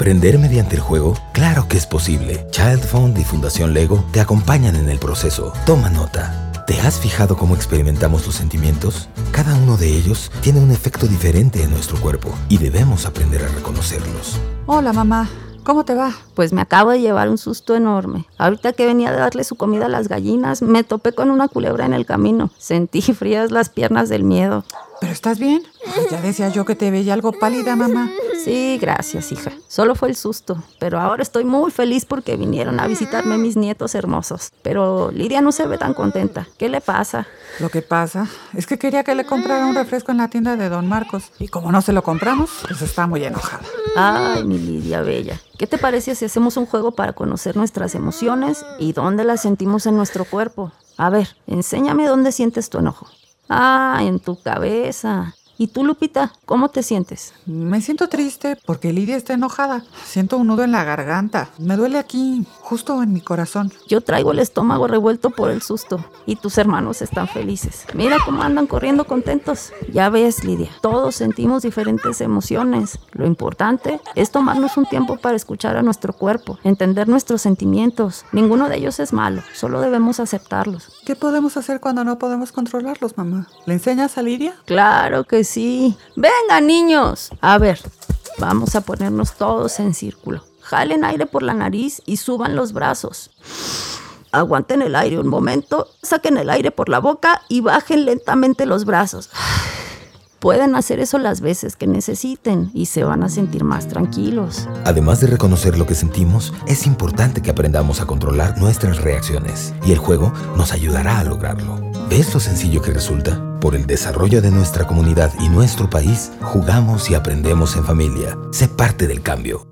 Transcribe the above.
¿Aprender mediante el juego? Claro que es posible. Child Fund y Fundación Lego te acompañan en el proceso. Toma nota. ¿Te has fijado cómo experimentamos los sentimientos? Cada uno de ellos tiene un efecto diferente en nuestro cuerpo y debemos aprender a reconocerlos. Hola, mamá. ¿Cómo te va? Pues me acabo de llevar un susto enorme. Ahorita que venía de darle su comida a las gallinas, me topé con una culebra en el camino. Sentí frías las piernas del miedo. ¿Pero estás bien? ya decía yo que te veía algo pálida, mamá. Sí, gracias, hija. Solo fue el susto. Pero ahora estoy muy feliz porque vinieron a visitarme mis nietos hermosos. Pero Lidia no se ve tan contenta. ¿Qué le pasa? Lo que pasa es que quería que le comprara un refresco en la tienda de Don Marcos. Y como no se lo compramos, pues está muy enojada. Ay, mi Lidia Bella. ¿Qué te parece si hacemos un juego para conocer nuestras emociones y dónde las sentimos en nuestro cuerpo? A ver, enséñame dónde sientes tu enojo. Ah, en tu cabeza. ¿Y tú, Lupita, cómo te sientes? Me siento triste porque Lidia está enojada. Siento un nudo en la garganta. Me duele aquí, justo en mi corazón. Yo traigo el estómago revuelto por el susto. Y tus hermanos están felices. Mira cómo andan corriendo contentos. Ya ves, Lidia, todos sentimos diferentes emociones. Lo importante es tomarnos un tiempo para escuchar a nuestro cuerpo, entender nuestros sentimientos. Ninguno de ellos es malo, solo debemos aceptarlos. ¿Qué podemos hacer cuando no podemos controlarlos, mamá? ¿Le enseñas a Lidia? Claro que sí sí. Venga, niños. A ver, vamos a ponernos todos en círculo. Jalen aire por la nariz y suban los brazos. Aguanten el aire un momento, saquen el aire por la boca y bajen lentamente los brazos. Pueden hacer eso las veces que necesiten y se van a sentir más tranquilos. Además de reconocer lo que sentimos, es importante que aprendamos a controlar nuestras reacciones y el juego nos ayudará a lograrlo. ¿Ves lo sencillo que resulta? Por el desarrollo de nuestra comunidad y nuestro país, jugamos y aprendemos en familia. Sé parte del cambio.